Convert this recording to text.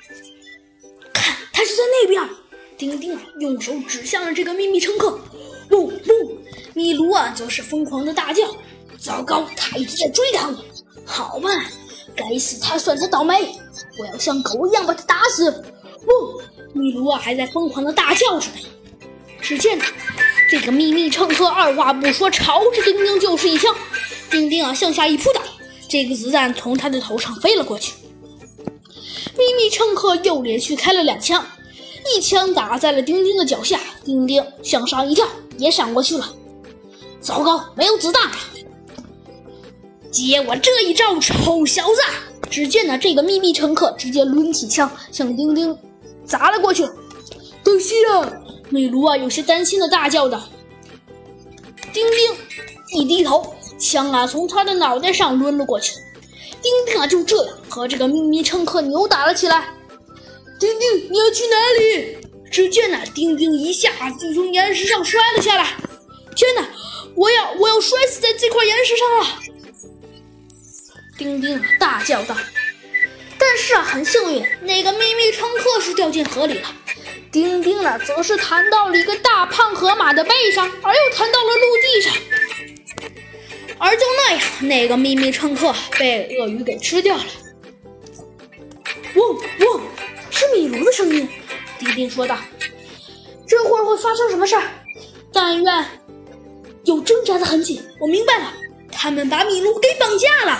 看，他就在那边。丁丁啊，用手指向了这个秘密乘客。不不，米卢啊，则是疯狂的大叫：“糟糕，他一直在追赶我！好吧，该死，他算他倒霉！我要像狗一样把他打死！”不，米卢啊，还在疯狂的大叫着呢。只见这个秘密乘客二话不说，朝着丁丁就是一枪。丁丁啊，向下一扑倒，这个子弹从他的头上飞了过去。秘密乘客又连续开了两枪。一枪打在了丁丁的脚下，丁丁向上一跳，也闪过去了。糟糕，没有子弹！接我这一招，臭小子！只见呢，这个秘密乘客直接抡起枪向丁丁砸了过去。等下，美卢啊，有些担心的大叫道。丁丁一低头，枪啊从他的脑袋上抡了过去。丁丁啊就这样和这个秘密乘客扭打了起来。丁丁，你要去哪里？只见那丁丁一下就从岩石上摔了下来。天哪，我要我要摔死在这块岩石上了！丁丁啊大叫道。但是啊，很幸运，那个秘密乘客是掉进河里了。丁丁呢，则是弹到了一个大胖河马的背上，而又弹到了陆地上。哎呀那，个秘密乘客被鳄鱼给吃掉了。汪汪。是米卢的声音，迪丁说道：“这会儿会发生什么事儿？但愿有挣扎的痕迹。我明白了，他们把米卢给绑架了。”